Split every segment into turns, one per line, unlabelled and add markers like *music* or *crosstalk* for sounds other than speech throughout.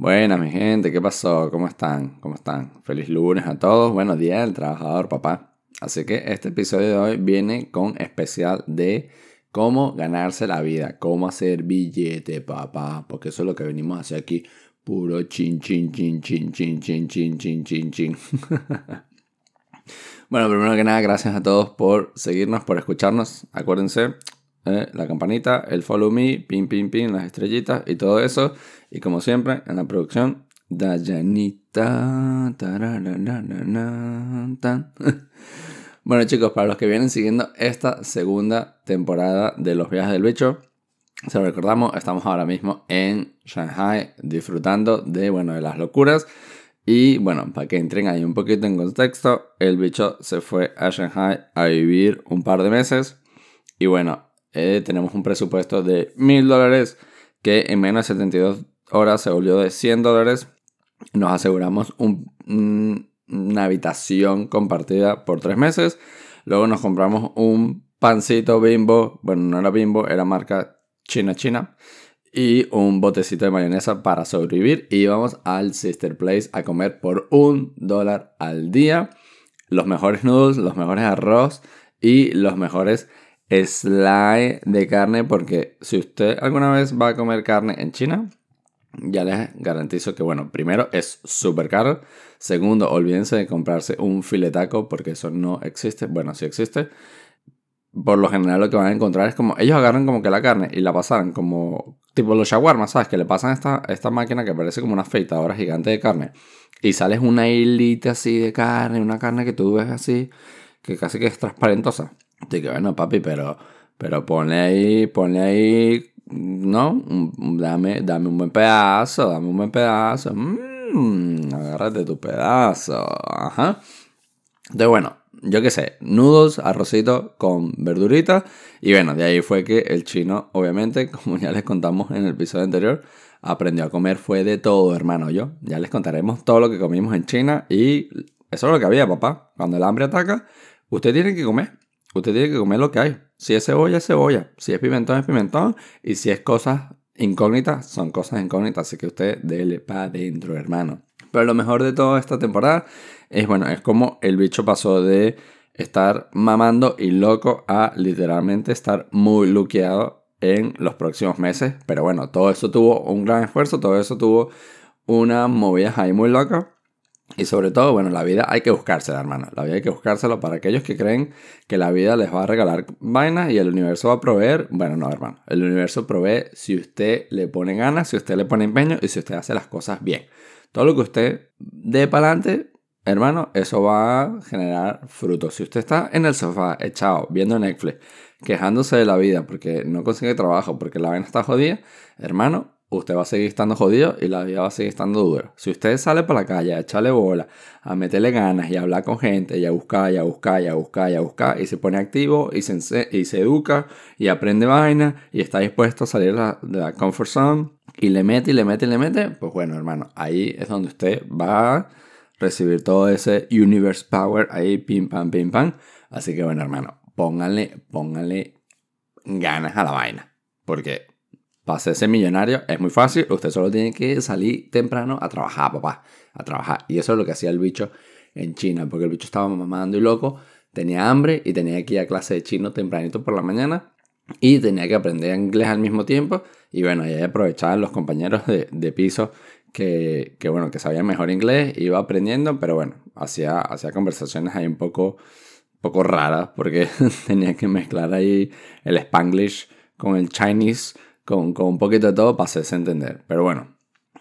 Buenas, mi gente, ¿qué pasó? ¿Cómo están? ¿Cómo están? Feliz lunes a todos. Buenos días del trabajador, papá. Así que este episodio de hoy viene con especial de cómo ganarse la vida, cómo hacer billete, papá, porque eso es lo que venimos a hacer aquí. Puro chin, chin, chin, chin, chin, chin, chin, chin, chin, chin. *laughs* bueno, primero que nada, gracias a todos por seguirnos, por escucharnos. Acuérdense, eh, la campanita, el follow me, pin, pin, pin, las estrellitas y todo eso. Y como siempre, en la producción, Dayanita. *laughs* bueno chicos, para los que vienen siguiendo esta segunda temporada de Los Viajes del Bicho, se lo recordamos, estamos ahora mismo en Shanghai disfrutando de, bueno, de las locuras. Y bueno, para que entren ahí un poquito en contexto, el bicho se fue a Shanghai a vivir un par de meses. Y bueno, eh, tenemos un presupuesto de mil dólares que en menos de 72 horas se volvió de 100 dólares. Nos aseguramos una habitación compartida por tres meses. Luego nos compramos un pancito bimbo. Bueno, no era bimbo, era marca China China. Y un botecito de mayonesa para sobrevivir. Y íbamos al Sister Place a comer por un dólar al día. Los mejores noodles, los mejores arroz y los mejores slide de carne porque si usted alguna vez va a comer carne en China, ya les garantizo que, bueno, primero es súper caro. Segundo, olvídense de comprarse un filetaco porque eso no existe. Bueno, sí existe. Por lo general lo que van a encontrar es como, ellos agarran como que la carne y la pasan como, tipo los shawarmas, ¿sabes? Que le pasan esta, esta máquina que parece como una afeitadora gigante de carne. Y sales una hilita así de carne, una carne que tú ves así, que casi que es transparentosa. Así que bueno, papi, pero, pero ponle ahí, ponle ahí, ¿no? Dame, dame un buen pedazo, dame un buen pedazo. Mmm, agárrate tu pedazo. Ajá. Entonces, bueno, yo qué sé, nudos, arrocito con verdurita. Y bueno, de ahí fue que el chino, obviamente, *laughs* como ya les contamos en el episodio anterior, aprendió a comer fue de todo, hermano. Yo ya les contaremos todo lo que comimos en China y eso es lo que había, papá. Cuando el hambre ataca, usted tiene que comer. Usted tiene que comer lo que hay. Si es cebolla, es cebolla. Si es pimentón, es pimentón. Y si es cosas incógnitas, son cosas incógnitas. Así que usted dele para adentro, hermano. Pero lo mejor de toda esta temporada es, bueno, es como el bicho pasó de estar mamando y loco a literalmente estar muy luqueado en los próximos meses. Pero bueno, todo eso tuvo un gran esfuerzo, todo eso tuvo una movida ahí muy loca. Y sobre todo, bueno, la vida hay que buscársela, hermano. La vida hay que buscársela para aquellos que creen que la vida les va a regalar vainas y el universo va a proveer. Bueno, no, hermano. El universo provee si usted le pone ganas, si usted le pone empeño y si usted hace las cosas bien. Todo lo que usted dé para adelante, hermano, eso va a generar frutos. Si usted está en el sofá echado viendo Netflix, quejándose de la vida porque no consigue trabajo, porque la vaina está jodida, hermano, usted va a seguir estando jodido y la vida va a seguir estando dura. Si usted sale para la calle a echarle bola, a meterle ganas y a hablar con gente y a buscar y a buscar y a buscar y a buscar y se pone activo y se, educa y aprende vaina y está dispuesto a salir de la, comfort zone y le mete y le mete y le mete, pues bueno, hermano, ahí es donde usted va a recibir todo ese universe power ahí, pim pam, pim pam. Así que bueno, hermano, pónganle, pónganle ganas a la vaina. Porque para hacerse millonario es muy fácil, usted solo tiene que salir temprano a trabajar, papá, a trabajar. Y eso es lo que hacía el bicho en China, porque el bicho estaba mamando y loco, tenía hambre y tenía que ir a clase de chino tempranito por la mañana y tenía que aprender inglés al mismo tiempo. Y bueno, ahí aprovechaban los compañeros de, piso que, que, bueno, que sabían mejor inglés, iba aprendiendo, pero bueno, hacía, hacía conversaciones ahí un poco, poco raras porque *laughs* tenía que mezclar ahí el spanglish con el chinese con, un poquito de todo para hacerse entender. Pero bueno,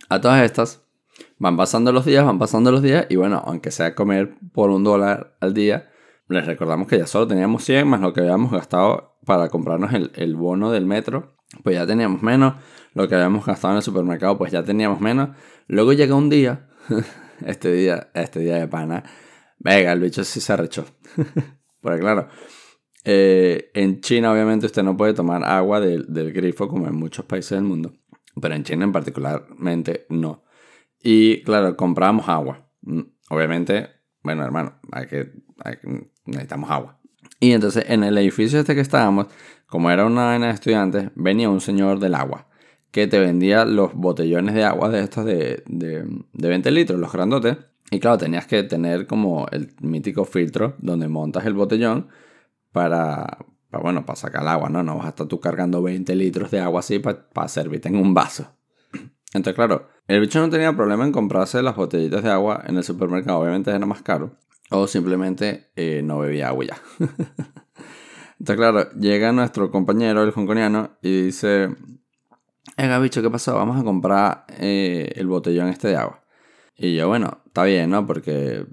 a todas estas van pasando los días, van pasando los días y bueno, aunque sea comer por un dólar al día, les recordamos que ya solo teníamos 100 más lo que habíamos gastado para comprarnos el, bono del metro, pues ya teníamos menos, lo que habíamos gastado en el supermercado, pues ya teníamos menos. Luego llega un día, *laughs* este día, este día de pana, venga, el bicho sí se arrechó. *laughs* Porque claro, eh, en China, obviamente, usted no puede tomar agua del, grifo como en muchos países del mundo, pero en China en particularmente no. Y claro, compramos agua. Mm, obviamente, bueno, hermano, hay que, necesitamos agua. Y entonces en el edificio este que estábamos, como era una vaina de estudiantes, venía un señor del agua que te vendía los botellones de agua de estos de, de, de 20 litros, los grandotes. Y claro, tenías que tener como el mítico filtro donde montas el botellón para, bueno, para sacar el agua, ¿no? No vas a estar tú cargando 20 litros de agua así para servirte en un vaso. *clears throat* Entonces, claro, el bicho no tenía problema en comprarse las botellitas de agua en el supermercado, obviamente era más caro. O simplemente eh, no bebía agua ya. *laughs* Entonces, claro, llega nuestro compañero, el hongkoniano, y dice, Venga, bicho, ¿qué pasó? Vamos a comprar eh, el botellón este de agua. Y yo, bueno, está bien, ¿no? Porque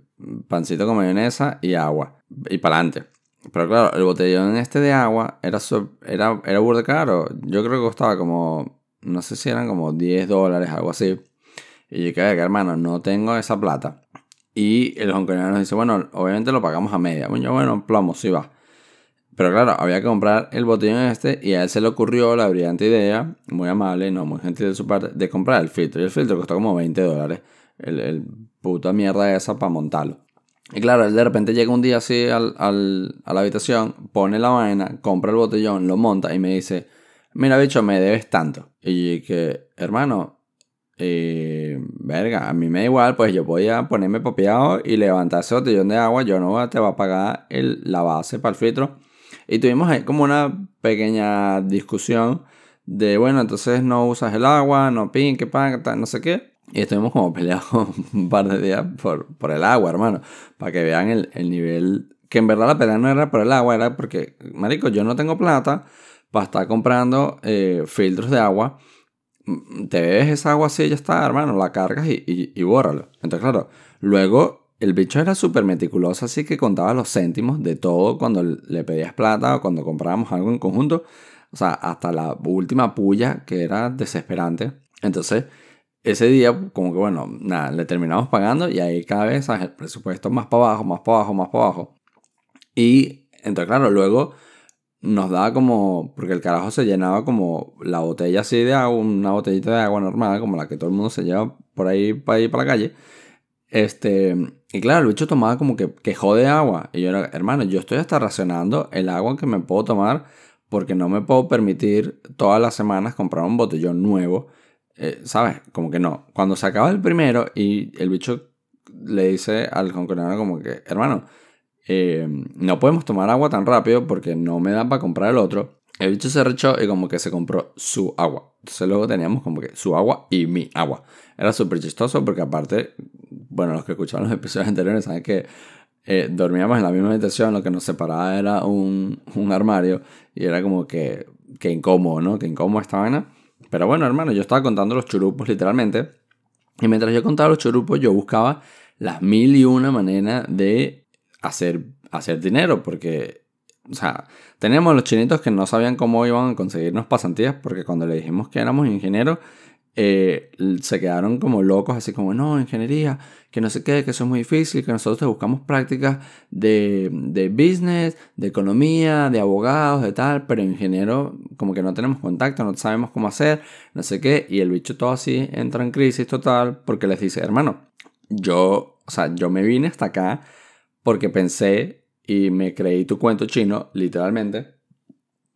pancito con mayonesa y agua. Y para adelante. Pero claro, el botellón este de agua era, era, era burda caro. Yo creo que costaba como, no sé si eran como 10 dólares, algo así. Y yo, que hermano, no tengo esa plata. Y el hongkoniano nos dice, bueno, obviamente lo pagamos a media. Bueno, bueno, plomo, sí va. Pero claro, había que comprar el botellón este y a él se le ocurrió la brillante idea, muy amable, no muy gentil de su parte, de comprar el filtro. Y el filtro costó como 20 dólares. El, el puta mierda esa para montarlo. Y claro, él de repente llega un día así al, al, a la habitación, pone la vaina, compra el botellón, lo monta y me dice, mira bicho, me debes tanto. Y que, hermano, eh, verga, a mí me da igual, pues yo voy a ponerme papeado y levantar ese botellón de agua, yo no te va a pagar el, la base para el filtro. Y tuvimos ahí como una pequeña discusión de, bueno, entonces no usas el agua, no pin, que pan, no sé qué. Y estuvimos como peleados *laughs* un par de días por, por el agua, hermano. Para que vean el, el, nivel. Que en verdad la pelea no era por el agua, era porque, marico, yo no tengo plata para estar comprando eh, filtros de agua. Mm, te bebes esa agua así ya está, hermano. La cargas y, y, y bórralo. Entonces, claro, luego el bicho era súper meticuloso, así que contaba los céntimos de todo cuando le pedías plata o cuando comprábamos algo en conjunto. O sea, hasta la última puya que era desesperante. Entonces, ese día, como que bueno, nada, le terminamos pagando y ahí cada vez el presupuesto más para abajo, más para abajo, más para abajo. Y entonces, claro, luego nos daba como, porque el carajo se llenaba como la botella así de agua, una botellita de agua normal, como la que todo el mundo se lleva por ahí para ir para la calle. Este, y claro, el bicho tomaba como que, que jode agua. Y yo era, hermano, yo estoy hasta racionando el agua que me puedo tomar porque no me puedo permitir todas las semanas comprar un botellón nuevo. Eh, ¿Sabes? Como que no. Cuando se acaba el primero y el bicho le dice al hongkoniano como que, hermano, eh, no podemos tomar agua tan rápido porque no me da para comprar el otro. El bicho se rechó y como que se compró su agua. Entonces luego teníamos como que su agua y mi agua. Era súper chistoso porque aparte bueno, los que escucharon los episodios anteriores saben que eh, dormíamos en la misma habitación, lo que nos separaba era un, un armario y era como que, que incómodo, ¿no? Que incómodo esta vaina. Pero bueno, hermano, yo estaba contando los churupos literalmente. Y mientras yo contaba los churupos, yo buscaba las mil y una maneras de hacer, hacer dinero. Porque, o sea, teníamos los chinitos que no sabían cómo iban a conseguirnos pasantías. Porque cuando le dijimos que éramos ingenieros, eh, se quedaron como locos, así como, no, ingeniería, que no sé qué, que eso es muy difícil, que nosotros te buscamos prácticas de, de business, de economía, de abogados, de tal, pero ingeniero como que no tenemos contacto, no sabemos cómo hacer, no sé qué, y el bicho todo así entra en crisis total porque les dice, hermano, yo, o sea, yo me vine hasta acá porque pensé y me creí tu cuento chino, literalmente,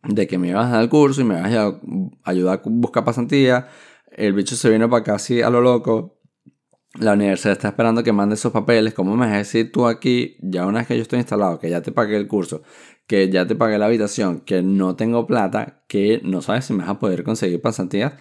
de que me ibas a dar el curso y me ibas a ayudar a buscar pasantía el bicho se vino para acá así a lo loco. La universidad está esperando que mande esos papeles. ¿Cómo me vas a decir tú aquí, ya una vez que yo estoy instalado, que ya te pagué el curso, que ya te pagué la habitación, que no tengo plata, que no sabes si me vas a poder conseguir pasantías?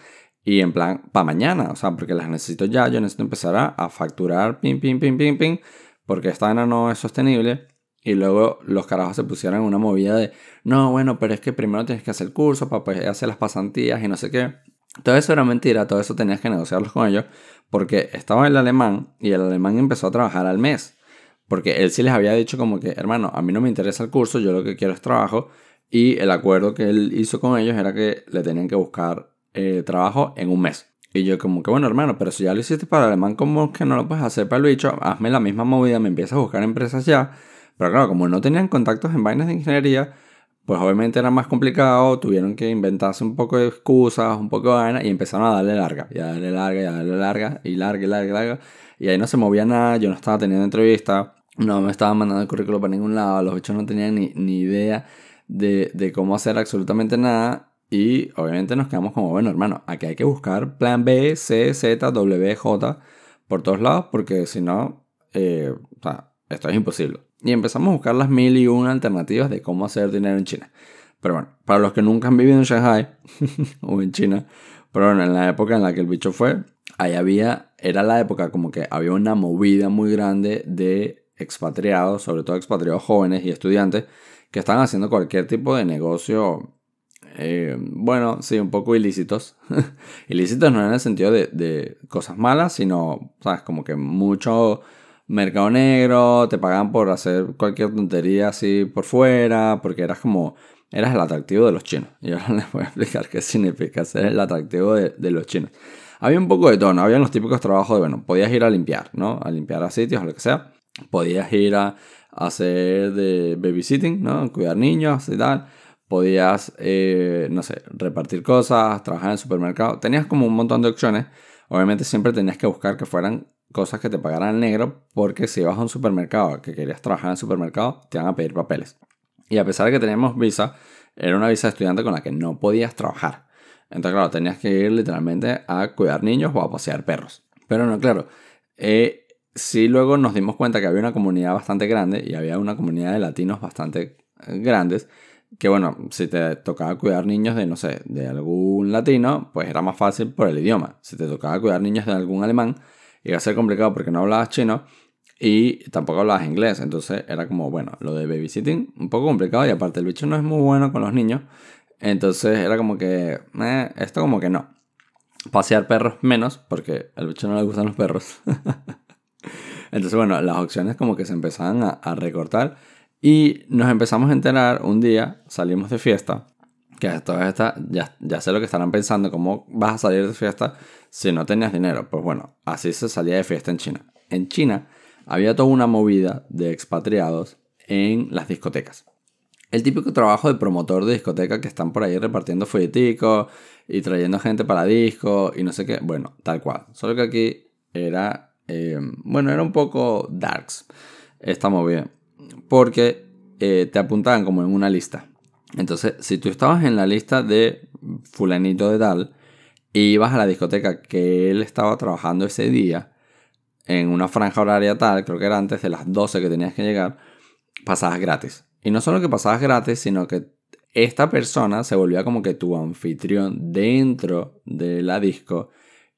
Y en plan, para mañana, o sea, porque las necesito ya, yo necesito empezar a, facturar, pim, pim, pim, pim, pim, porque esta vaina no es sostenible. Y luego los carajos se pusieron en una movida de, no, bueno, pero es que primero tienes que hacer el curso para poder hacer las pasantías y no sé qué. Todo eso era mentira, todo eso tenías que negociarlo con ellos, porque estaba el alemán y el alemán empezó a trabajar al mes. Porque él sí les había dicho como que, hermano, a mí no me interesa el curso, yo lo que quiero es trabajo. Y el acuerdo que él hizo con ellos era que le tenían que buscar eh, trabajo en un mes. Y yo como que, bueno, hermano, pero si ya lo hiciste para el alemán, ¿cómo que no lo puedes hacer para el bicho? Hazme la misma movida, me empiezas a buscar empresas ya. Pero claro, como no tenían contactos en vainas de ingeniería, pues obviamente era más complicado, tuvieron que inventarse un poco de excusas, un poco de vaina y empezaron a darle larga, y a darle larga, y a darle larga, y larga, y larga, y larga. Y ahí no se movía nada, yo no estaba teniendo entrevista, no me estaban mandando el currículo para ningún lado, los bichos no tenían ni, ni idea de, de, cómo hacer absolutamente nada. Y obviamente nos quedamos como, bueno, hermano, aquí hay que buscar plan B, C, Z, W, J por todos lados, porque si no, eh, esto es imposible. Y empezamos a buscar las mil y una alternativas de cómo hacer dinero en China. Pero bueno, para los que nunca han vivido en Shanghai *laughs* o en China, pero bueno, en la época en la que el bicho fue, ahí había, era la época como que había una movida muy grande de expatriados, sobre todo expatriados jóvenes y estudiantes, que estaban haciendo cualquier tipo de negocio, eh, bueno, sí, un poco ilícitos. *laughs* ilícitos no en el sentido de, de, cosas malas, sino, ¿sabes? Como que mucho mercado negro, te pagaban por hacer cualquier tontería así por fuera, porque eras como eras el atractivo de los chinos. *laughs* Y ahora les voy a explicar qué significa ser el atractivo de, los chinos. Había un poco de todo, ¿no? Habían los típicos trabajos de, bueno, podías ir a limpiar, ¿no? A limpiar a sitios o lo que sea. Podías ir a hacer de babysitting, ¿no? Cuidar niños y tal. Podías, eh, no sé, repartir cosas, trabajar en el supermercado. Tenías como un montón de opciones. Obviamente siempre tenías que buscar que fueran cosas que te pagaran el negro, porque si vas a un supermercado que querías trabajar en el supermercado, te van a pedir papeles. Y a pesar de que teníamos visa, era una visa de estudiante con la que no podías trabajar. Entonces, claro, tenías que ir literalmente a cuidar niños o a pasear perros. Pero no, claro. Eh, sí, luego nos dimos cuenta que había una comunidad bastante grande y había una comunidad de latinos bastante eh, grandes. Que bueno, si te tocaba cuidar niños de, no sé, de algún latino, pues era más fácil por el idioma. Si te tocaba cuidar niños de algún alemán, iba a ser complicado porque no hablabas chino y tampoco hablabas inglés. Entonces era como, bueno, lo de babysitting, un poco complicado. Y aparte, el bicho no es muy bueno con los niños. Entonces era como que, eh, esto como que no. Pasear perros menos, porque al bicho no le gustan los perros. *laughs* Entonces, bueno, las opciones como que se empezaban a, recortar. Y nos empezamos a enterar un día, salimos de fiesta. Que todas estas, ya, ya sé lo que estarán pensando, ¿cómo vas a salir de fiesta si no tenías dinero? Pues bueno, así se salía de fiesta en China. En China había toda una movida de expatriados en las discotecas. El típico trabajo de promotor de discoteca que están por ahí repartiendo folleticos y trayendo gente para discos y no sé qué. Bueno, tal cual. Solo que aquí era, eh, bueno, era un poco darks esta movida. Porque eh, te apuntaban como en una lista. Entonces, si tú estabas en la lista de fulanito de tal ibas a la discoteca que él estaba trabajando ese día, en una franja horaria tal, creo que era antes de las 12 que tenías que llegar, pasabas gratis. Y no solo que pasabas gratis, sino que esta persona se volvía como que tu anfitrión dentro de la disco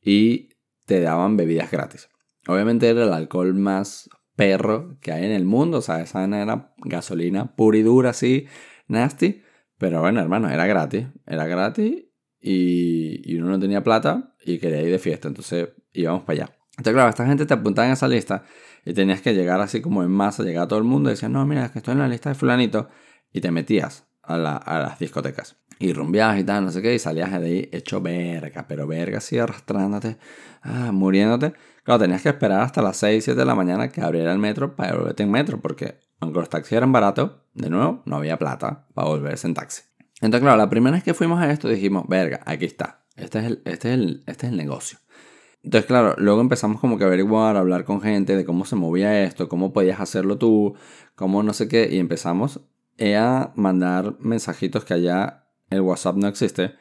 y te daban bebidas gratis. Obviamente era el alcohol más perro que hay en el mundo, o sea, esa era gasolina pura y dura, así, nasty. Pero bueno, hermano, era gratis, era gratis y, uno no tenía plata y quería ir de fiesta, entonces íbamos para allá. Entonces, claro, esta gente te apuntaba en esa lista y tenías que llegar así como en masa, llegar a todo el mundo y decías, no, mira, es que estoy en la lista de fulanito. Y te metías a, las discotecas. Y rumbeabas y tal, no sé qué, y salías de ahí hecho verga, pero verga así arrastrándote, ah, muriéndote. Claro, tenías que esperar hasta las 6, 7 de la mañana que abriera el metro para volverte en metro, porque aunque los taxis eran baratos, de nuevo, no había plata para volverse en taxi. Entonces, claro, la primera vez que fuimos a esto dijimos, verga, aquí está. Este es el, este es el, este es el negocio. Entonces, claro, luego empezamos como que a averiguar, a hablar con gente de cómo se movía esto, cómo podías hacerlo tú, cómo no sé qué, y empezamos a mandar mensajitos que allá el WhatsApp no existe.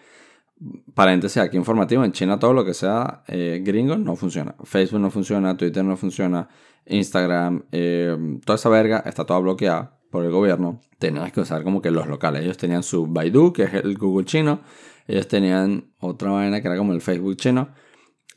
Paréntesis aquí informativo, en China todo lo que sea eh, gringo no funciona. Facebook no funciona, Twitter no funciona, Instagram, eh, toda esa verga está toda bloqueada por el gobierno. Tenías que usar como que los locales. Ellos tenían su Baidu, que es el Google chino. Ellos tenían otra vaina que era como el Facebook chino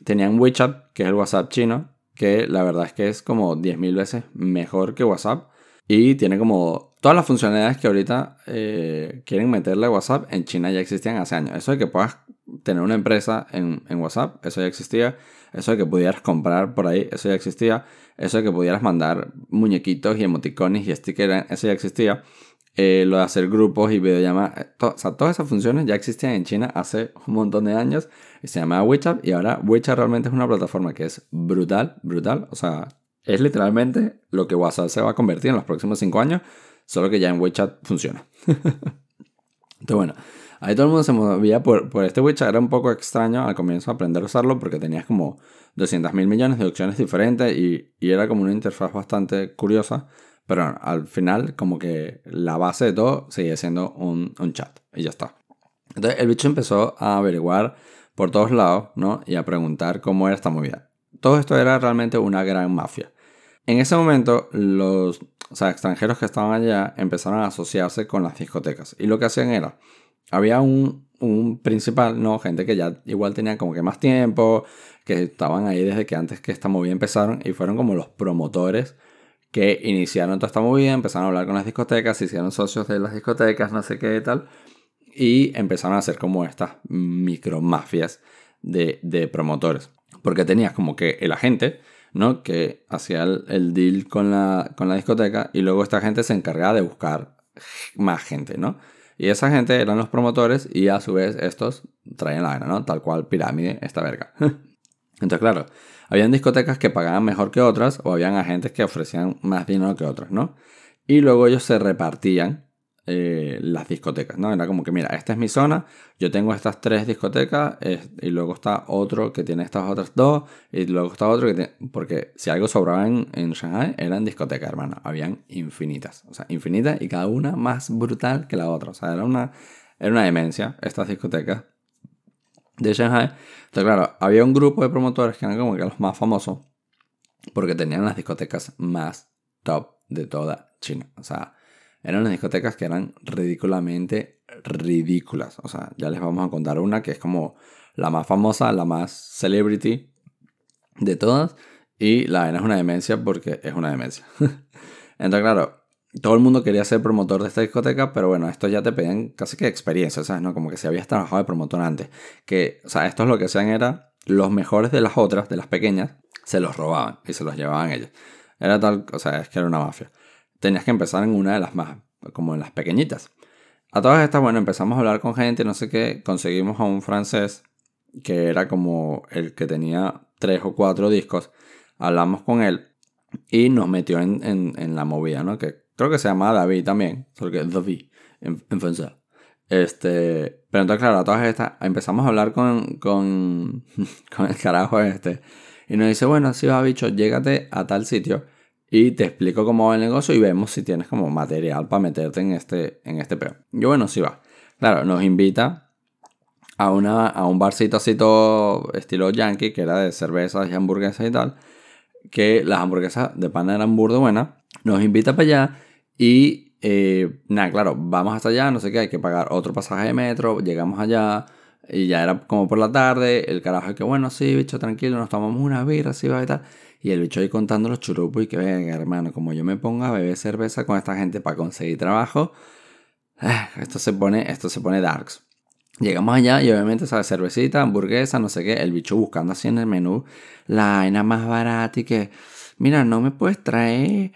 tenían WeChat, que es el WhatsApp chino, que la verdad es que es como 10.000 veces mejor que WhatsApp. Y tiene como todas las funcionalidades que ahorita eh, quieren meterle a WhatsApp, en China ya existían hace años. Eso de que puedas tener una empresa en, en, WhatsApp, eso ya existía. Eso de que pudieras comprar por ahí, eso ya existía. Eso de que pudieras mandar muñequitos y emoticones y stickers, eso ya existía. Eh, lo de hacer grupos y videollamadas. Eh, o sea, todas esas funciones ya existían en China hace un montón de años. Y se llamaba WeChat. Y ahora WeChat realmente es una plataforma que es brutal, brutal. O sea, es literalmente lo que WhatsApp se va a convertir en los próximos cinco años. Solo que ya en WeChat funciona. *laughs* Entonces, bueno, ahí todo el mundo se movía por, por este WeChat. Era un poco extraño al comienzo aprender a usarlo porque tenías como 200 mil millones de opciones diferentes y, y era como una interfaz bastante curiosa. Pero al final, como que la base de todo sigue siendo un, chat. Y ya está. Entonces el bicho empezó a averiguar por todos lados, ¿no? Y a preguntar cómo era esta movida. Todo esto era realmente una gran mafia. En ese momento, los extranjeros que estaban allá empezaron a asociarse con las discotecas. Y lo que hacían era, había un, un principal, ¿no? Gente que ya igual tenía como que más tiempo, que estaban ahí desde que antes que esta movida empezaron y fueron como los promotores que iniciaron toda esta movida, empezaron a hablar con las discotecas, se hicieron socios de las discotecas, no sé qué tal, y empezaron a hacer como estas micromafias de, de promotores. Porque tenías como que el agente, ¿no? Que hacía el, deal con la, con la discoteca y luego esta gente se encargaba de buscar más gente, ¿no? Y esa gente eran los promotores y a su vez estos traían la gana, ¿no? Tal cual pirámide, esta verga. *laughs* Entonces, claro, habían discotecas que pagaban mejor que otras o habían agentes que ofrecían más dinero que otras, ¿no? Y luego ellos se repartían eh, las discotecas, ¿no? Era como que, mira, esta es mi zona, yo tengo estas tres discotecas y luego está otro que tiene estas otras dos y luego está otro que tiene... Porque si algo sobraba en, en Shanghai eran discotecas, hermano. Habían infinitas, o sea, infinitas y cada una más brutal que la otra. O sea, era una, era una demencia estas discotecas de Shanghai. Entonces, claro, había un grupo de promotores que eran como que los más famosos porque tenían las discotecas más top de toda China. O sea, eran unas discotecas que eran ridículamente ridículas. O sea, ya les vamos a contar una que es como la más famosa, la más celebrity de todas. Y la N es una demencia porque es una demencia. *laughs* Entonces, claro, todo el mundo quería ser promotor de esta discoteca, pero bueno, esto ya te pedían casi que experiencia, ¿sabes? ¿No? Como que si habías trabajado de promotor antes. Que, o sea, esto es lo que hacían era los mejores de las otras, de las pequeñas, se los robaban y se los llevaban ellos. Era tal, o sea, es que era una mafia. Tenías que empezar en una de las más, como en las pequeñitas. A todas estas, bueno, empezamos a hablar con gente, no sé qué, conseguimos a un francés que era como el que tenía tres o cuatro discos. Hablamos con él y nos metió en, en, la movida, ¿no? Que Creo que se llama David también, solo que David en, en francés. Este, pero entonces, claro, a todas estas empezamos a hablar con, con, *laughs* con el carajo este. Y nos dice, bueno, si va, bicho, llégate a tal sitio y te explico cómo va el negocio y vemos si tienes como material para meterte en este, en este peo. Yo, bueno, sí va. Claro, nos invita a, una, a un barcito así todo estilo yankee, que era de cervezas y hamburguesas y tal. Que las hamburguesas de pan eran burdo buenas. Nos invita para allá y eh, nada, claro, vamos hasta allá, no sé qué, hay que pagar otro pasaje de metro, llegamos allá y ya era como por la tarde, el carajo que bueno, sí, bicho, tranquilo, nos tomamos una birra, así va y tal. Y el bicho ahí contando los churupos y que venga, hermano, como yo me ponga a beber cerveza con esta gente para conseguir trabajo, eh, esto se pone, esto se pone darks. Llegamos allá y obviamente sabe cervecita, hamburguesa, no sé qué, el bicho buscando así en el menú la vaina más barata y que, mira, no me puedes traer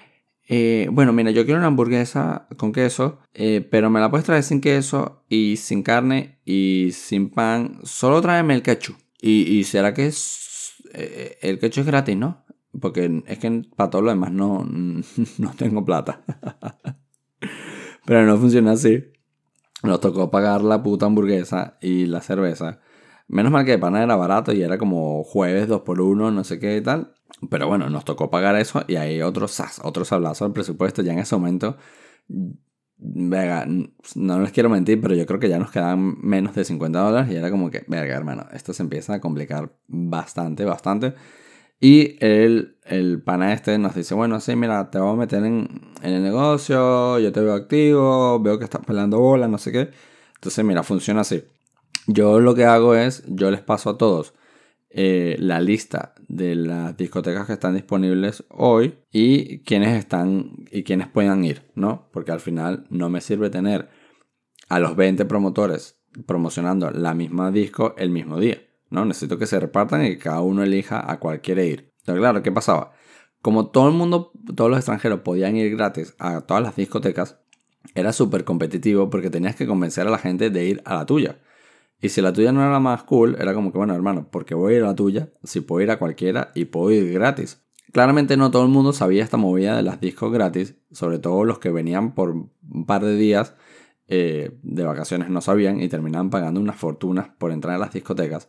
eh, bueno, mira, yo quiero una hamburguesa con queso, eh, pero me la puedes traer sin queso y sin carne y sin pan. Solo tráeme el ketchup. Y, será que eh, el ketchup es gratis, ¿no? Porque es que para todo lo demás no, *laughs* no tengo plata. *laughs* pero no funciona así. Nos tocó pagar la puta hamburguesa y la cerveza. Menos mal que de pana era barato y era como jueves 2 por 1 no sé qué y tal. Pero bueno, nos tocó pagar eso y hay otros otros sablazos del presupuesto ya en ese momento. Verga, no les quiero mentir, pero yo creo que ya nos quedaban menos de 50 dólares y era como que, verga, hermano, esto se empieza a complicar bastante, bastante. Y el, el pana este nos dice, bueno, sí, mira, te voy a meter en, el negocio, yo te veo activo, veo que estás peleando bola, no sé qué. Entonces, mira, funciona así. Yo lo que hago es, yo les paso a todos eh, la lista de las discotecas que están disponibles hoy y quienes están y quienes puedan ir, ¿no? Porque al final no me sirve tener a los 20 promotores promocionando la misma disco el mismo día, ¿no? Necesito que se repartan y que cada uno elija a cuál quiere ir. Entonces, claro, ¿qué pasaba? Como todo el mundo, todos los extranjeros podían ir gratis a todas las discotecas, era súper competitivo porque tenías que convencer a la gente de ir a la tuya. Y si la tuya no era la más cool, era como que, bueno, hermano, porque voy a ir a la tuya si puedo ir a cualquiera y puedo ir gratis? Claramente no todo el mundo sabía esta movida de las discos gratis, sobre todo los que venían por un par de días eh, de vacaciones no sabían y terminaban pagando unas fortunas por entrar a las discotecas.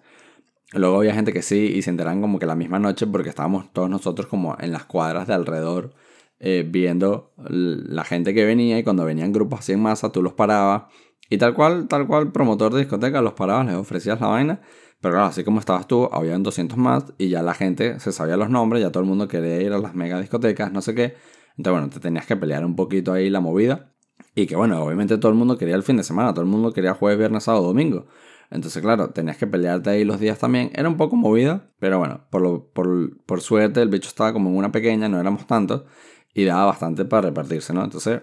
Luego había gente que sí y se enteran como que la misma noche porque estábamos todos nosotros como en las cuadras de alrededor eh, viendo la gente que venía y cuando venían grupos así en masa tú los parabas Y tal cual, tal cual, promotor de discoteca, los parabas, les ofrecías la vaina. Pero claro, así como estabas tú, habían 200 más y ya la gente se sabía los nombres, ya todo el mundo quería ir a las mega discotecas, no sé qué. Entonces, bueno, te tenías que pelear un poquito ahí la movida. Y que bueno, obviamente todo el mundo quería el fin de semana, todo el mundo quería jueves, viernes, sábado, domingo. Entonces, claro, tenías que pelearte ahí los días también. Era un poco movida, pero bueno, por, por, por suerte el bicho estaba como en una pequeña, no éramos tantos, y daba bastante para repartirse, ¿no? Entonces,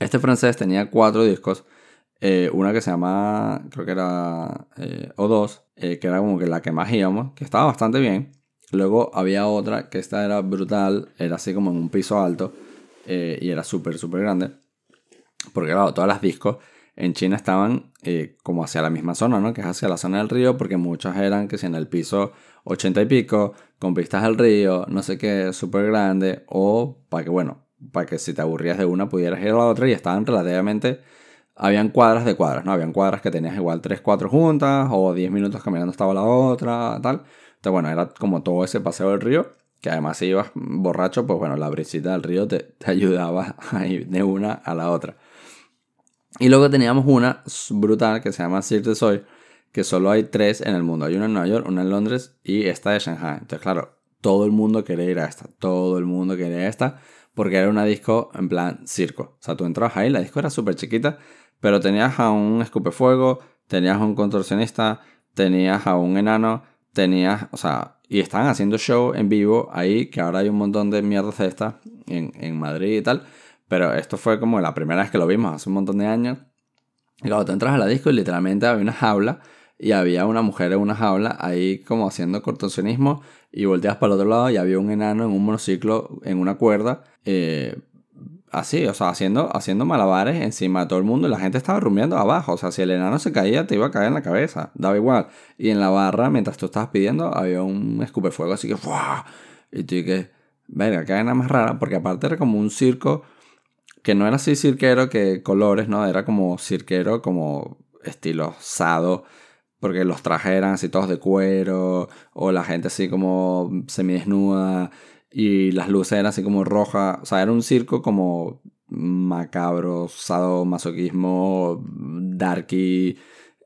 este francés tenía cuatro discos. Eh, una que se llama, creo que era eh, O2, eh, que era como que la que más íbamos, que estaba bastante bien. Luego había otra que esta era brutal, era así como en un piso alto y era súper, súper grande. Porque claro, todas las discos en China estaban como hacia la misma zona, ¿no? Que es hacia la zona del río, porque muchas eran que si en el piso 80 y pico, con vistas al río, no sé qué, súper grande, o para que, bueno, para que si te aburrías de una pudieras ir a la otra y estaban relativamente... Habían cuadras de cuadras, ¿no? Habían cuadras que tenías igual 3, 4 juntas o 10 minutos caminando estaba la otra, tal. Entonces, bueno, era como todo ese paseo del río, que además si ibas borracho, pues bueno, la brisita del río te, te ayudaba *laughs* a ir de una a la otra. Y luego teníamos una brutal que se llama Cirque du Soleil, que solo hay tres en el mundo. Hay una en Nueva York, una en Londres y esta de Shanghai. Entonces, claro, todo el mundo quería ir a esta. Todo el mundo quería esta porque era una disco en plan circo. O sea, tú entrabas ahí, la disco era súper chiquita, pero tenías a un escupefuego, tenías a un contorsionista, tenías a un enano, tenías, o sea, y estaban haciendo show en vivo ahí, que ahora hay un montón de mierdas de estas en, en Madrid y tal. Pero esto fue como la primera vez que lo vimos, hace un montón de años. Y cuando tú entras a la disco y literalmente había una jaula y había una mujer en una jaula ahí como haciendo contorsionismo y volteas para el otro lado y había un enano en un monociclo en una cuerda. Eh, así, o sea, haciendo, haciendo malabares encima de todo el mundo y la gente estaba rumiando abajo. O sea, si el enano se caía, te iba a caer en la cabeza. Daba igual. Y en la barra, mientras tú estabas pidiendo, había un escupefuego así que ¡fua! Y tú que, verga, qué más rara, porque aparte era como un circo que no era así cirquero que colores, ¿no? Era como cirquero, como estilo sado porque los trajes eran así todos de cuero, o la gente así como semidesnuda, y las luces eran así como rojas, o sea, era un circo como macabro, masoquismo, darky,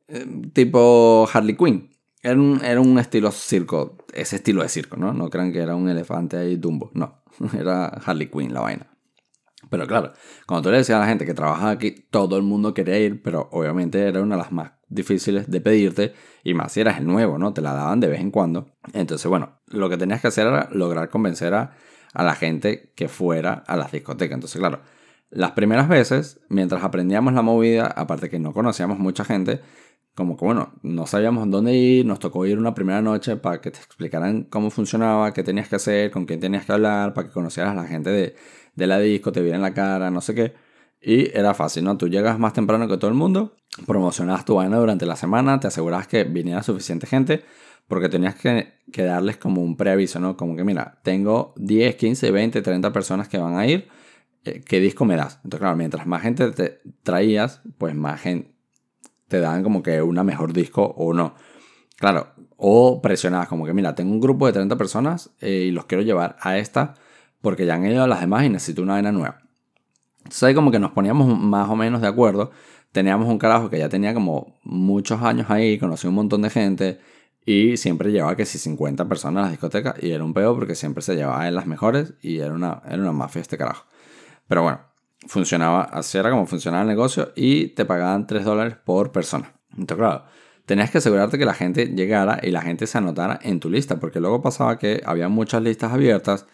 eh, tipo Harley Quinn. Era un, era un estilo circo, ese estilo de circo, ¿no? No crean que era un elefante ahí Dumbo, no, *laughs* era Harley Quinn la vaina. Pero claro, cuando tú le decías a la gente que trabajaba aquí, todo el mundo quería ir, pero obviamente era una de las más difíciles de pedirte y más si eras el nuevo, ¿no? Te la daban de vez en cuando. Entonces, bueno, lo que tenías que hacer era lograr convencer a, a la gente que fuera a las discotecas. Entonces, claro, las primeras veces, mientras aprendíamos la movida, aparte que no conocíamos mucha gente, como que bueno, no sabíamos dónde ir, nos tocó ir una primera noche para que te explicaran cómo funcionaba, qué tenías que hacer, con quién tenías que hablar, para que conocieras a la gente de, de la disco, te vieran la cara, no sé qué. Y era fácil, ¿no? Tú llegas más temprano que todo el mundo, promocionabas tu vaina durante la semana, te asegurabas que viniera suficiente gente, porque tenías que, que, darles como un preaviso, ¿no? Como que, mira, tengo 10, 15, 20, 30 personas que van a ir, eh, ¿qué disco me das? Entonces, claro, mientras más gente te traías, pues más gente te dan como que una mejor disco o no. Claro, o presionabas como que, mira, tengo un grupo de 30 personas eh, y los quiero llevar a esta porque ya han ido a las demás y necesito una vaina nueva. Entonces ahí como que nos poníamos más o menos de acuerdo. Teníamos un carajo que ya tenía como muchos años ahí, conocía un montón de gente y siempre llevaba que si 50 personas a la discoteca y era un peo porque siempre se llevaba en las mejores y era una, era una mafia este carajo. Pero bueno, funcionaba, así era como funcionaba el negocio y te pagaban 3 dólares por persona. Entonces claro, tenías que asegurarte que la gente llegara y la gente se anotara en tu lista porque luego pasaba que había muchas listas abiertas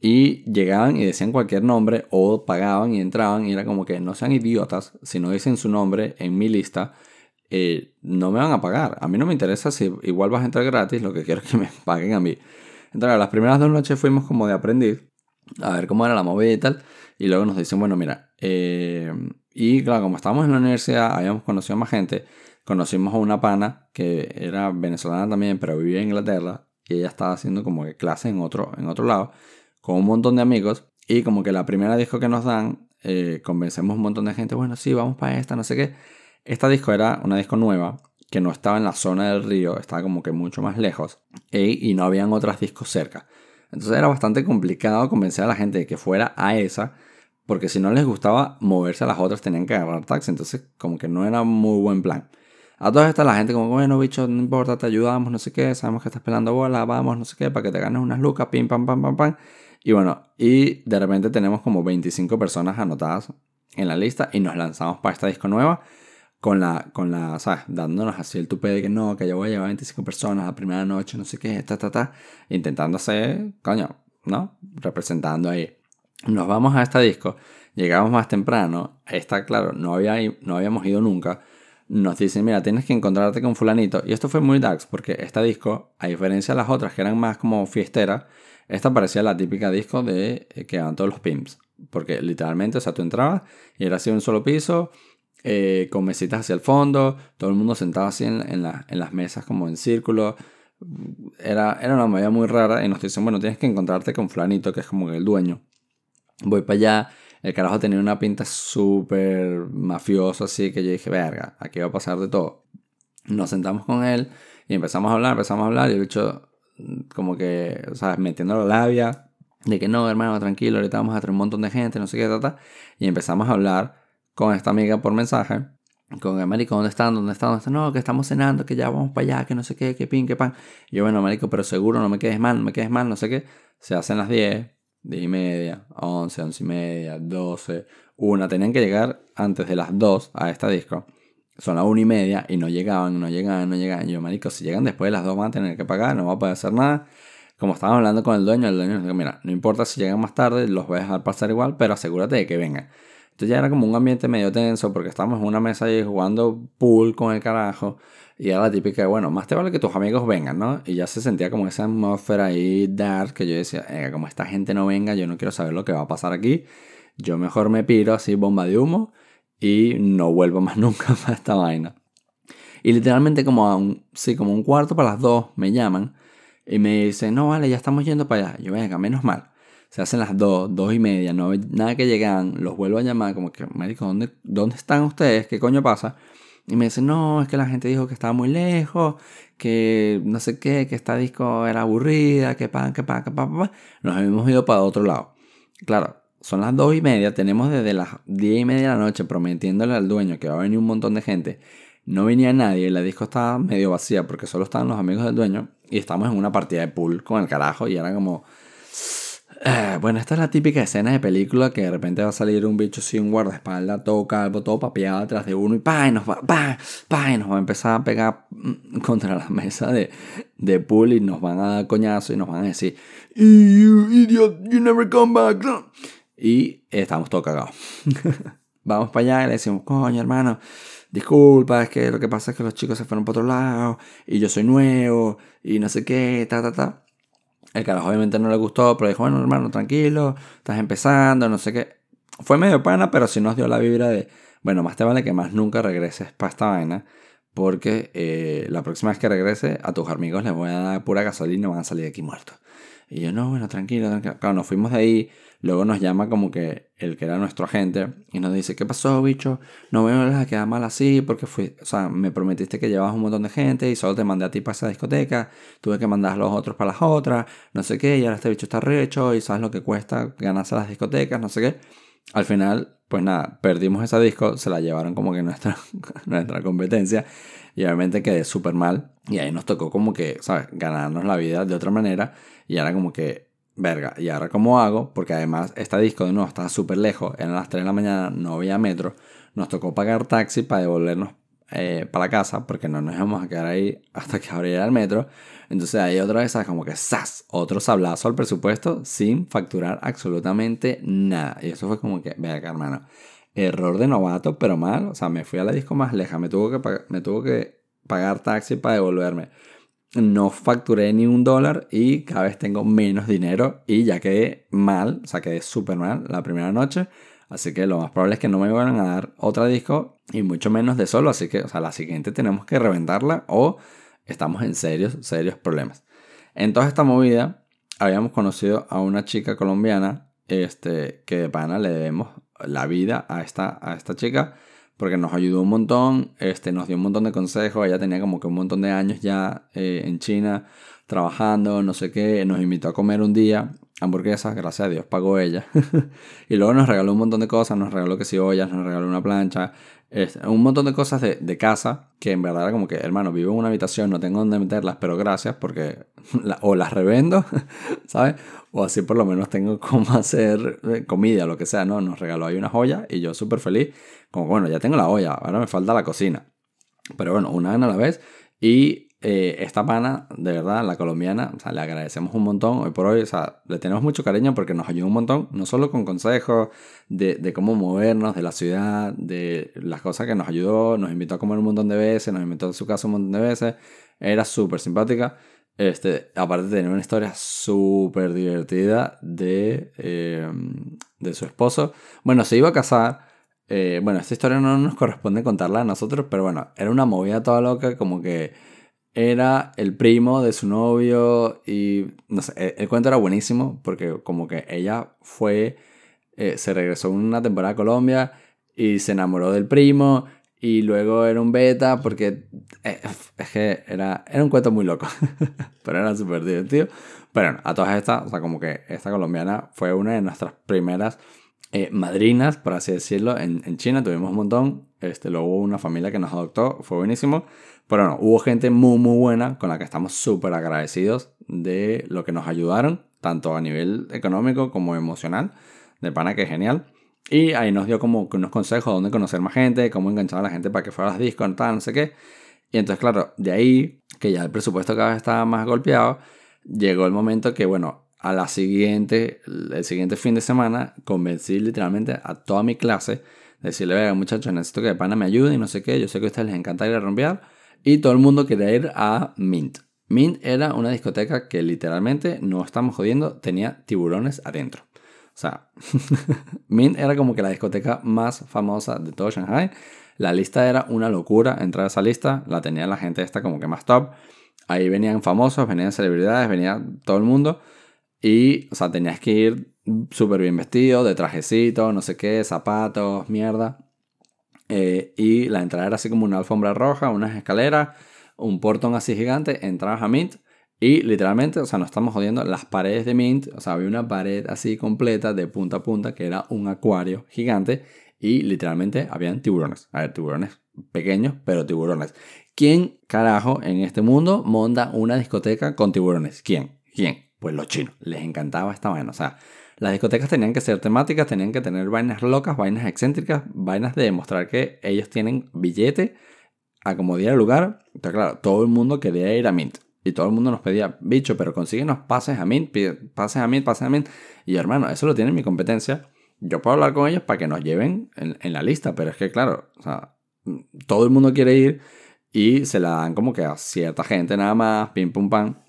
y llegaban y decían cualquier nombre o pagaban y entraban y era como que no sean idiotas, si no dicen su nombre en mi lista, eh, no me van a pagar. A mí no me interesa si igual vas a entrar gratis, lo que quiero es que me paguen a mí. Entonces, las primeras dos noches fuimos como de aprendiz, a ver cómo era la movida y tal, y luego nos dicen, bueno, mira, eh, y claro, como estábamos en la universidad, habíamos conocido más gente, conocimos a una pana que era venezolana también, pero vivía en Inglaterra, y ella estaba haciendo como que clase en otro, en otro lado con un montón de amigos y como que la primera disco que nos dan, eh, convencemos un montón de gente, bueno, sí, vamos para esta, no sé qué. Esta disco era una disco nueva que no estaba en la zona del río, estaba como que mucho más lejos y no habían otras discos cerca. Entonces era bastante complicado convencer a la gente de que fuera a esa porque si no les gustaba moverse a las otras tenían que agarrar taxi, entonces como que no era muy buen plan. A todas estas la gente como, bueno, bicho, no importa, te ayudamos, no sé qué, sabemos que estás pelando bola, vamos, no sé qué, para que te ganes unas lucas, pim, pam, pam, pam, pam. Y bueno, y de repente tenemos como 25 personas anotadas en la lista y nos lanzamos para esta disco nueva con la, con la, ¿sabes? Dándonos así el tupe de que no, que yo voy a llevar 25 personas la primera noche, no sé qué, ta, ta, ta. Intentando hacer, coño, ¿no? Representando ahí. Nos vamos a esta disco, llegamos más temprano, está claro, no, había, no habíamos ido nunca. Nos dicen, mira, tienes que encontrarte con fulanito. Y esto fue muy dark, porque esta disco, a diferencia de las otras que eran más como fiesteras, esta parecía la típica disco de eh, que van todos los pimps. Porque literalmente, o sea, tú entrabas y era así un solo piso, eh, con mesitas hacia el fondo, todo el mundo sentado así en, en, en las mesas como en círculo. Era, era una movida muy rara y nos dicen, bueno, tienes que encontrarte con Flanito, que es como el dueño. Voy para allá, el carajo tenía una pinta súper mafiosa, así que yo dije, verga, aquí va a pasar de todo. Nos sentamos con él y empezamos a hablar, empezamos a hablar y el bicho como que, o sea, metiendo la labia de que no, hermano, tranquilo, ahorita vamos a traer un montón de gente, no sé qué, tata. Y empezamos a hablar con esta amiga por mensaje. Con el marico, ¿dónde están? ¿Dónde están? ¿Dónde están? No, que estamos cenando, que ya vamos para allá, que no sé qué, que pin, que pan. Y yo, bueno, marico, pero seguro no me quedes mal, no me quedes mal, no sé qué. Se hacen las 10, 10 y media, 11, 11 y media, 12, 1. Tenían que llegar antes de las 2 a esta disco. Son las 1 y media y no llegaban, no llegaban, no llegaban. Y yo, marico, si llegan después de las 2 van a tener que pagar, no va a poder hacer nada. Como estábamos hablando con el dueño, el dueño nos dijo, mira, no importa si llegan más tarde, los voy a dejar pasar igual, pero asegúrate de que vengan. Entonces ya era como un ambiente medio tenso porque estábamos en una mesa ahí jugando pool con el carajo. Y era la típica bueno, más te vale que tus amigos vengan, ¿no? Y ya se sentía como esa atmósfera ahí dark que yo decía, como esta gente no venga, yo no quiero saber lo que va a pasar aquí. Yo mejor me piro así, bomba de humo, y no vuelvo más *laughs* nunca para esta vaina. Y literalmente como a un, sí, como un cuarto para las dos me llaman y me dicen, no, vale, ya estamos yendo para allá. Yo, venga, menos mal se hacen las dos, dos y media, no hay nada que llegan, los vuelvo a llamar, como que, médico, ¿dónde, ¿dónde están ustedes? ¿Qué coño pasa? Y me dicen, no, es que la gente dijo que estaba muy lejos, que no sé qué, que esta disco era aburrida, que pan, que pan, que pan, pan. Nos hemos ido para otro lado. Claro, son las dos y media, tenemos desde las diez y media de la noche prometiéndole al dueño que va a venir un montón de gente. No venía nadie, la disco estaba medio vacía porque solo estaban los amigos del dueño y estamos en una partida de pool con el carajo y era como eh, bueno, esta es la típica escena de película que de repente va a salir un bicho sin guardaespaldas, todo calvo, todo papeado detrás de uno y pa, y nos va, pa, pa, y nos va a empezar a pegar mm, contra la mesa de, de pool y nos van a dar coñazo y nos van a decir, you idiot, you never come back. Y estamos todos cagados. *laughs* Vamos para allá y le decimos, coño hermano, disculpa, es que lo que pasa es que los chicos se fueron para otro lado y yo soy nuevo y no sé qué, ta, ta, ta. El carajo obviamente no le gustó, pero dijo, bueno, hermano, tranquilo, estás empezando, no sé qué. Fue medio pana, pero sí nos dio la vibra de, bueno, más te vale que más nunca regreses para esta vaina, porque eh, la próxima vez que regrese a tus amigos les voy a dar pura gasolina y van a salir de aquí muertos. Y yo, no, bueno, tranquilo, tranquilo. Claro, nos fuimos de ahí, luego nos llama como que el que era nuestro agente y nos dice, ¿qué pasó, bicho? No veo a quedar mal así porque fui, o sea, me prometiste que llevabas un montón de gente y solo te mandé a ti para esa discoteca, tuve que mandar a los otros para las otras, no sé qué, y ahora este bicho está recho y sabes lo que cuesta ganarse las discotecas, no sé qué. Al final, pues nada, perdimos esa disco, se la llevaron como que nuestra, *laughs* nuestra competencia y obviamente quedé súper mal y ahí nos tocó como que, ¿sabes? Ganarnos la vida de otra manera y ahora como que, verga, ¿y ahora cómo hago? Porque además esta disco de nuevo estaba súper lejos, eran las 3 de la mañana, no había metro, nos tocó pagar taxi para devolvernos eh, para casa porque no nos íbamos a quedar ahí hasta que abriera el metro. Entonces ahí otra vez. Como que ¡zas! Otro sablazo al presupuesto sin facturar absolutamente nada. Y eso fue como que, verga, hermano. Error de novato, pero mal. O sea, me fui a la disco más leja. Me tuvo que, me tuvo que pagar taxi para devolverme no facturé ni un dólar y cada vez tengo menos dinero y ya quedé mal, o sea, quedé súper mal la primera noche. Así que lo más probable es que no me vayan a dar otra disco y mucho menos de solo. Así que, o sea, la siguiente tenemos que reventarla o estamos en serios, serios problemas. En toda esta movida habíamos conocido a una chica colombiana este, que de pana le debemos la vida a esta, a esta chica porque nos ayudó un montón, este, nos dio un montón de consejos, ella tenía como que un montón de años ya eh, en China trabajando, no sé qué, nos invitó a comer un día hamburguesas, gracias a Dios pagó ella. *laughs* y luego nos regaló un montón de cosas, nos regaló que si ollas, nos regaló una plancha, este, un montón de cosas de, de, casa que en verdad era como que, hermano, vivo en una habitación, no tengo dónde meterlas, pero gracias porque *laughs* o las revendo, *laughs* ¿sabes? O así por lo menos tengo cómo hacer eh, comida, lo que sea, ¿no? Nos regaló ahí una joya y yo súper feliz, como bueno, ya tengo la olla, ahora me falta la cocina. Pero bueno, una vez a la vez y eh, esta pana, de verdad, la colombiana, le agradecemos un montón. Hoy por hoy, o sea, le tenemos mucho cariño porque nos ayuda un montón, no solo con consejos de, de, cómo movernos, de la ciudad, de las cosas que nos ayudó, nos invitó a comer un montón de veces, nos invitó a su casa un montón de veces. Era súper simpática. Este, aparte de tener una historia súper divertida de, eh, de su esposo. Bueno, se iba a casar. Eh, bueno, esta historia no nos corresponde contarla a nosotros, pero bueno, era una movida toda loca, como que era el primo de su novio y no sé, el, cuento era buenísimo porque como que ella fue, eh, se regresó una temporada a Colombia y se enamoró del primo y luego era un beta porque eh, es que era, era un cuento muy loco, *laughs* pero era súper divertido. Pero bueno, a todas estas, o sea, como que esta colombiana fue una de nuestras primeras eh, madrinas, por así decirlo, en, en China. Tuvimos un montón. Este, luego hubo una familia que nos adoptó, fue buenísimo. Pero no, hubo gente muy, muy buena con la que estamos súper agradecidos de lo que nos ayudaron, tanto a nivel económico como emocional. De pana que es genial. Y ahí nos dio como unos consejos de dónde conocer más gente, cómo enganchar a la gente para que fuera a las discos, tal, no sé qué. Y entonces, claro, de ahí, que ya el presupuesto cada vez estaba más golpeado, llegó el momento que, bueno, a la siguiente, el siguiente fin de semana, convencí literalmente a toda mi clase, decirle, venga muchachos, necesito que de pana me ayuden y no sé qué, yo sé que a ustedes les encanta ir a rompear, y todo el mundo quería ir a Mint. Mint era una discoteca que literalmente, no estamos jodiendo, tenía tiburones adentro. O sea, *laughs* Mint era como que la discoteca más famosa de todo Shanghai. La lista era una locura entrar a esa lista, la tenía la gente esta como que más top. Ahí venían famosos, venían celebridades, venía todo el mundo. Y, o sea, tenías que ir súper bien vestido, de trajecito, no sé qué, zapatos, mierda. Eh, y la entrada era así como una alfombra roja, unas escaleras, un portón así gigante. Entrabas a Mint y literalmente, o sea, no estamos jodiendo, las paredes de Mint, o sea, había una pared así completa de punta a punta que era un acuario gigante y literalmente habían tiburones. A ver, tiburones pequeños, pero tiburones. ¿Quién carajo en este mundo monta una discoteca con tiburones? ¿Quién? ¿Quién? Pues los chinos. Les encantaba esta vaina. O sea, las discotecas tenían que ser temáticas, tenían que tener vainas locas, vainas excéntricas, vainas de demostrar que ellos tienen billete, acomodar el lugar. Entonces, claro, todo el mundo quería ir a Mint. Y todo el mundo nos pedía, bicho, pero consíguenos pases a Mint, pases a Mint, pases a Mint. Y hermano, eso lo tiene mi competencia. Yo puedo hablar con ellos para que nos lleven en, la lista, pero es que, claro, o sea, todo el mundo quiere ir y se la dan como que a cierta gente nada más, pim pum pam.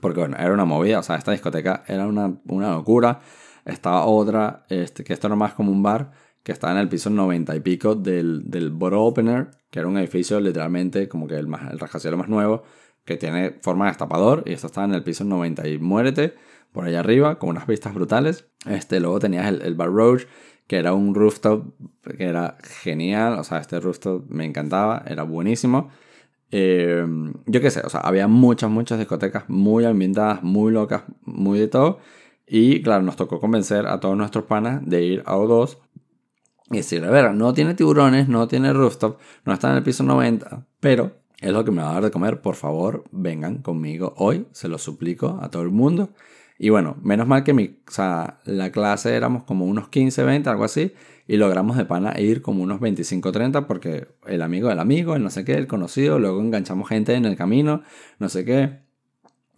Porque bueno, era una movida, o sea, esta discoteca era una, una locura. Estaba otra, este, que esto era más como un bar, que estaba en el piso 90 y pico del, del Borough Opener, que era un edificio literalmente como que el, más, el rascacielos más nuevo, que tiene forma de destapador, y esto estaba en el piso 90 y muérete, por allá arriba, con unas vistas brutales. Este, luego tenías el, el Bar Roach, que era un rooftop que era genial, o sea, este rooftop me encantaba, era buenísimo. Eh, yo qué sé, o sea, había muchas, muchas discotecas muy ambientadas, muy locas, muy de todo. Y claro, nos tocó convencer a todos nuestros panas de ir a O2 y decir, a ver, no tiene tiburones, no tiene rooftop, no está en el piso 90, pero es lo que me va a dar de comer, por favor, vengan conmigo hoy, se lo suplico a todo el mundo. Y bueno, menos mal que mi, o sea, la clase éramos como unos 15, 20, algo así, y logramos de pana ir como unos 25 30 porque el amigo del amigo, el no sé qué, el conocido, luego enganchamos gente en el camino, no sé qué.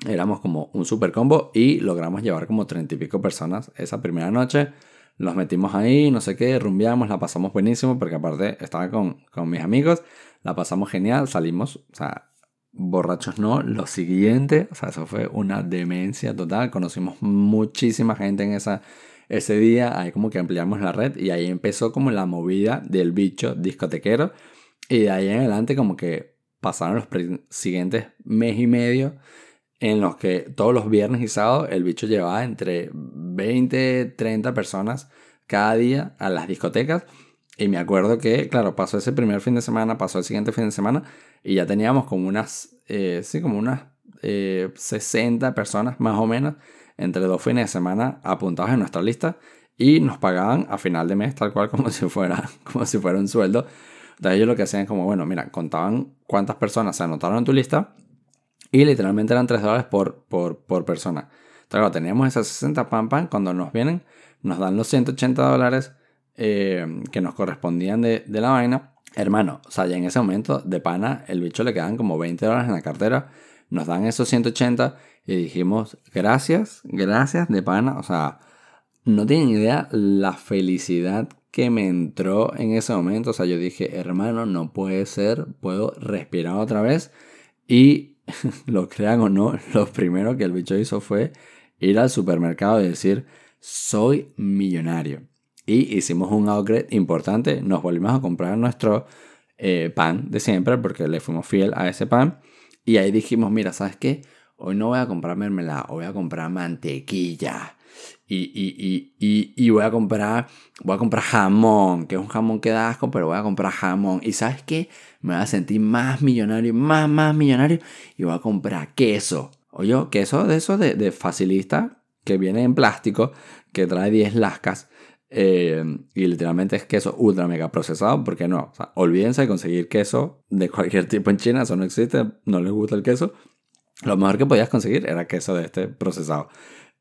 Éramos como un super combo y logramos llevar como 30 y pico personas esa primera noche. Los metimos ahí, no sé qué, rumbiamos, la pasamos buenísimo porque aparte estaba con, con mis amigos, la pasamos genial, salimos, o sea, borrachos no, lo siguiente, o sea, eso fue una demencia total, conocimos muchísima gente en esa ese día. Ahí como que ampliamos la red y ahí empezó como la movida del bicho discotequero. Y de ahí en adelante como que pasaron los siguientes mes y medio en los que todos los viernes y sábados el bicho llevaba entre 20, 30 personas cada día a las discotecas. Y me acuerdo que, claro, pasó ese primer fin de semana, pasó el siguiente fin de semana y ya teníamos como unas, eh, sí, como unas 60 eh, personas más o menos entre dos fines de semana apuntados en nuestra lista y nos pagaban a final de mes tal cual como *laughs* si fuera, como si fuera un sueldo. Entonces ellos lo que hacían es como, bueno, mira, contaban cuántas personas se anotaron en tu lista y literalmente eran 3 dólares por, por, por persona. Entonces, claro, teníamos esas 60 pam pam, cuando nos vienen, nos dan los 180 dólares eh, que nos correspondían de, de la vaina. Hermano, o sea, ya en ese momento de pana, el bicho le quedan como 20 dólares en la cartera. Nos dan esos 180 y dijimos, gracias, gracias de pana. O sea, no tienen idea la felicidad que me entró en ese momento. O sea, yo dije, hermano, no puede ser, puedo respirar otra vez. Y *laughs* lo crean o no, lo primero que el bicho hizo fue ir al supermercado y decir, soy millonario. Y hicimos un upgrade importante, nos volvimos a comprar nuestro eh, pan de siempre porque le fuimos fiel a ese pan. Y ahí dijimos, mira, ¿sabes qué? Hoy no voy a comprar mermelada, voy a comprar mantequilla. Y, voy a comprar voy a comprar jamón, que es un jamón que da asco, pero voy a comprar jamón. Y sabes qué? Me voy a sentir más millonario, más, más millonario. Y voy a comprar queso. Oye, queso de eso de, de facilista, que viene en plástico, que trae 10 lascas. Eh, y literalmente es queso ultra mega procesado, porque no, o sea, olvídense de conseguir queso de cualquier tipo en China, eso no existe, no les gusta el queso. Lo mejor que podías conseguir era queso de este procesado.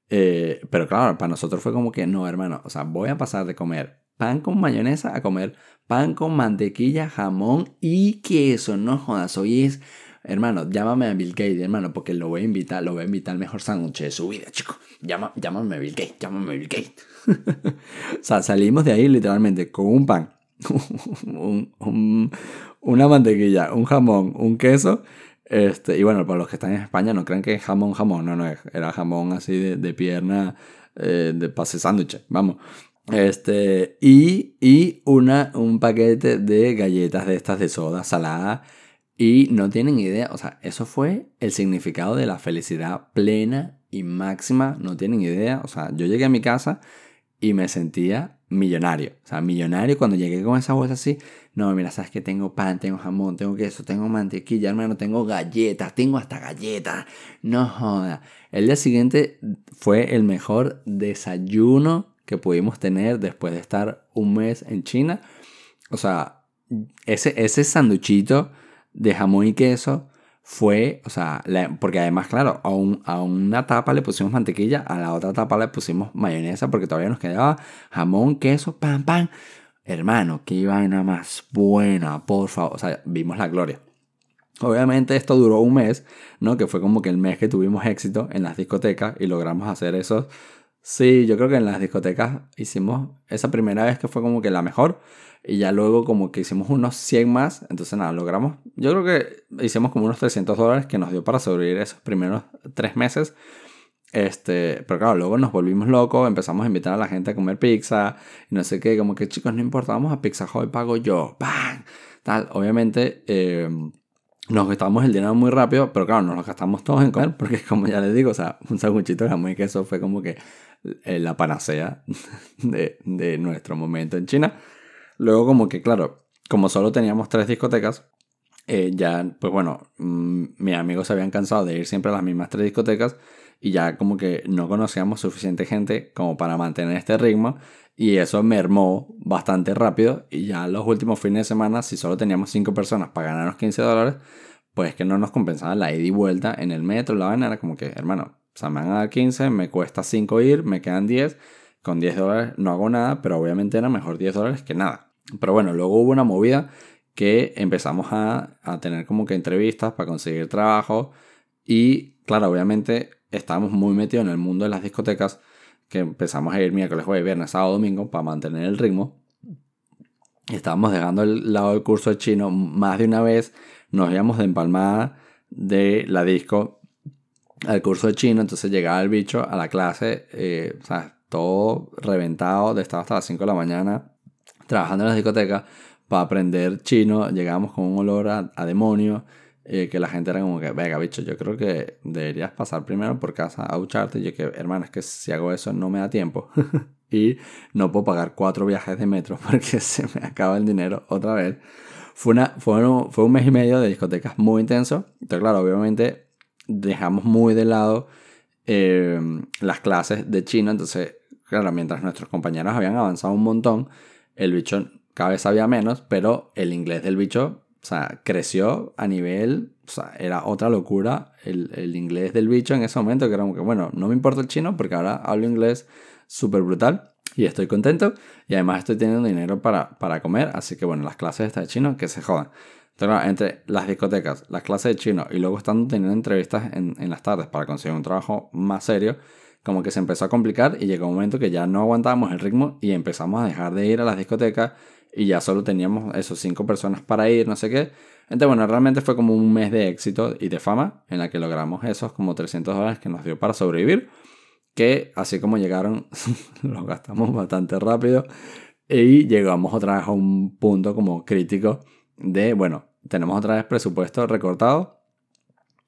Eh, pero claro, para nosotros fue como que no, hermano, o sea, voy a pasar de comer pan con mayonesa a comer pan con mantequilla, jamón y queso. No jodas, hoy es, hermano, llámame a Bill Gates, hermano, porque lo voy a invitar, lo voy a invitar al mejor sándwich de su vida, chico. Llama, llámame a Bill Gates, llámame a Bill Gates. *laughs* o sea, salimos de ahí literalmente con un pan, *laughs* una mantequilla, un jamón, un queso este, y bueno, para los que están en España no crean que es jamón, jamón, no, no, era jamón así de, pierna, eh, de pase sándwich, vamos. Este, y, y una, un paquete de galletas de estas de soda salada. Y no tienen idea, o sea, eso fue el significado de la felicidad plena y máxima, no tienen idea. O sea, yo llegué a mi casa y me sentía millonario. O sea, millonario cuando llegué con esa bolsa así. No, mira, sabes que tengo pan, tengo jamón, tengo queso, tengo mantequilla, hermano, tengo galletas, tengo hasta galletas. No joda. El día siguiente fue el mejor desayuno que pudimos tener después de estar un mes en China. O sea, ese, ese sanduchito de jamón y queso fue, o sea, porque además, claro, a, a, una tapa le pusimos mantequilla, a la otra tapa le pusimos mayonesa porque todavía nos quedaba jamón, queso, pan, pan. Hermano, qué vaina más buena, por favor. O sea, vimos la gloria. Obviamente esto duró un mes, ¿no? Que fue como que el mes que tuvimos éxito en las discotecas y logramos hacer eso. Sí, yo creo que en las discotecas hicimos esa primera vez que fue como que la mejor. Y ya luego como que hicimos unos 100 más. Entonces nada, logramos. Yo creo que hicimos como unos 300 dólares que nos dio para sobrevivir esos primeros tres meses. Este, pero claro, luego nos volvimos locos, empezamos a invitar a la gente a comer pizza y no sé qué, como que chicos, no importa, vamos a Pizza Hoy, pago yo, ¡pam! Tal, obviamente eh, nos gastamos el dinero muy rápido, pero claro, nos lo gastamos todos en comer, porque como ya les digo, o sea, un sanguchito de jamón y queso fue como que la panacea de, de nuestro momento en China. Luego como que, claro, como solo teníamos tres discotecas, eh, ya, pues bueno, mm, mis amigos se habían cansado de ir siempre a las mismas tres discotecas y ya como que no conocíamos suficiente gente como para mantener este ritmo y eso mermó bastante rápido y ya los últimos fines de semana, si solo teníamos cinco personas para ganarnos 15 dólares, pues que no nos compensaba la ida y vuelta en el metro, la vaina era como que, hermano, o sea, me van a dar 15, me cuesta 5 ir, me quedan 10, con 10 dólares no hago nada, pero obviamente era mejor 10 dólares que nada. Pero bueno, luego hubo una movida que empezamos a, tener como que entrevistas para conseguir trabajo y claro, obviamente estábamos muy metidos en el mundo de las discotecas que empezamos a ir miércoles, jueves, viernes, sábado, domingo para mantener el ritmo. Estábamos dejando el lado del curso de chino más de una vez. Nos íbamos de empalmada de la disco al curso de chino. Entonces llegaba el bicho a la clase, eh, o sea, todo reventado, de estar hasta las 5 de la mañana trabajando en la discoteca para aprender chino, llegábamos con un olor a, demonio, eh, que la gente era como que, venga, bicho, yo creo que deberías pasar primero por casa a ducharte. Y yo que, hermano, es que si hago eso no me da tiempo. *laughs* y no puedo pagar cuatro viajes de metro *laughs* porque se me acaba el dinero otra vez. Fue, una, fue, un, fue un mes y medio de discotecas muy intenso. Entonces, claro, obviamente dejamos muy de lado eh, las clases de chino. Entonces, claro, mientras nuestros compañeros habían avanzado un montón, el bicho cada vez sabía menos, pero el inglés del bicho, o sea, creció a nivel, o sea, era otra locura el, el inglés del bicho en ese momento, que era como que, bueno, no me importa el chino porque ahora hablo inglés súper brutal y estoy contento y además estoy teniendo dinero para, para comer, así que bueno, las clases de chino que se jodan. Entonces, entre las discotecas, las clases de chino y luego estando teniendo entrevistas en, en las tardes para conseguir un trabajo más serio, como que se empezó a complicar y llegó un momento que ya no aguantábamos el ritmo y empezamos a dejar de ir a las discotecas y ya solo teníamos esos cinco personas para ir, no sé qué. Entonces, bueno, realmente fue como un mes de éxito y de fama en la que logramos esos como 300 dólares que nos dio para sobrevivir, que así como llegaron, *laughs* los gastamos bastante rápido y llegamos otra vez a un punto como crítico de, bueno, tenemos otra vez presupuesto recortado.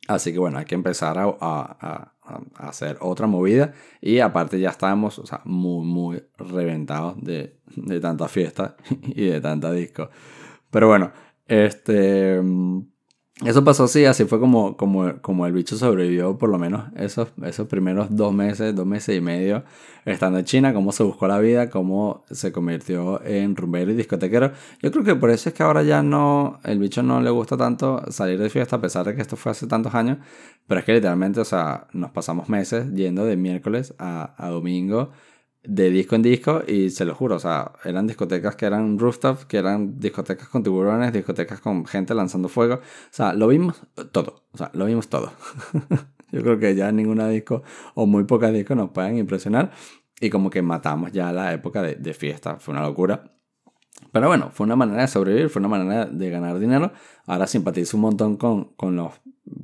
Así que bueno, hay que empezar a, hacer otra movida. Y aparte ya estábamos o sea, muy, muy reventados de, de tanta fiesta *laughs* y de tanta disco. Pero bueno, este... Eso pasó así, así fue como, como, como el bicho sobrevivió por lo menos esos, esos primeros dos meses, dos meses y medio estando en China, cómo se buscó la vida, cómo se convirtió en rumbero y discotequero. Yo creo que por eso es que ahora ya no, el bicho no le gusta tanto salir de fiesta a pesar de que esto fue hace tantos años, pero es que literalmente, o sea, nos pasamos meses yendo de miércoles a, a domingo de disco en disco y se lo juro, o sea, eran discotecas que eran rooftop, que eran discotecas con tiburones, discotecas con gente lanzando fuego, o sea, lo vimos todo, o sea, lo vimos todo. *laughs* Yo creo que ya ninguna disco o muy pocas discos nos pueden impresionar y como que matamos ya la época de, fiesta, fue una locura. Pero bueno, fue una manera de sobrevivir, fue una manera de ganar dinero. Ahora simpatizo un montón con, con los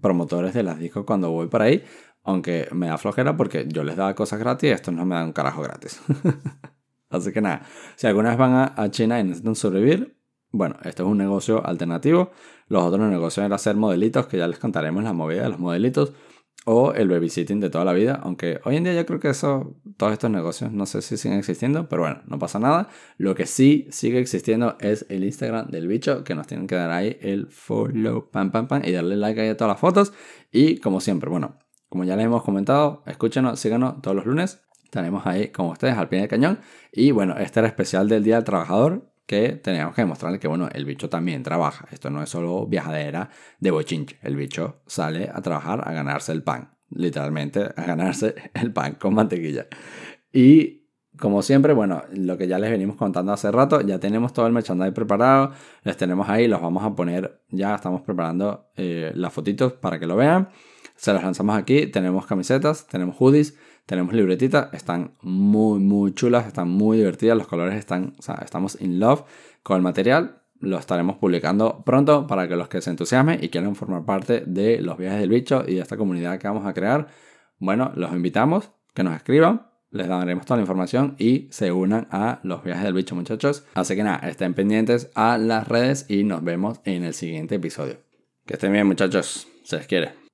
promotores de las discos cuando voy por ahí, aunque me da flojera porque yo les daba cosas gratis y estos no me dan un carajo gratis. *laughs* Así que nada, si alguna vez van a, China y necesitan sobrevivir, bueno, esto es un negocio alternativo. Los otros negocios era hacer modelitos, que ya les contaremos la movida de los modelitos, o el babysitting de toda la vida, aunque hoy en día yo creo que eso, todos estos negocios no sé si siguen existiendo, pero bueno, no pasa nada. Lo que sí sigue existiendo es el Instagram del bicho, que nos tienen que dar ahí el follow, pam, pam, pam, y darle like ahí a todas las fotos. Y como siempre, bueno, como ya les hemos comentado, escúchenos, síganos todos los lunes. Estaremos ahí con ustedes al pie del cañón. Y bueno, este era especial del Día del Trabajador que teníamos que demostrarle que bueno, el bicho también trabaja. Esto no es solo viajadera de bochinche. El bicho sale a trabajar a ganarse el pan. Literalmente a ganarse *laughs* el pan con mantequilla. Y como siempre, bueno, lo que ya les venimos contando hace rato, ya tenemos todo el merchandise preparado, les tenemos ahí, los vamos a poner, ya estamos preparando eh, las fotitos para que lo vean. Se las lanzamos aquí. Tenemos camisetas, tenemos hoodies, tenemos libretitas. Están muy, muy chulas, están muy divertidas. Los colores están, o sea, estamos in love con el material. Lo estaremos publicando pronto para que los que se entusiasmen y quieran formar parte de los viajes del bicho y de esta comunidad que vamos a crear, bueno, los invitamos que nos escriban les daremos toda la información y se unan a los viajes del bicho muchachos. Así que nada, estén pendientes a las redes y nos vemos en el siguiente episodio. Que estén bien muchachos, se les quiere.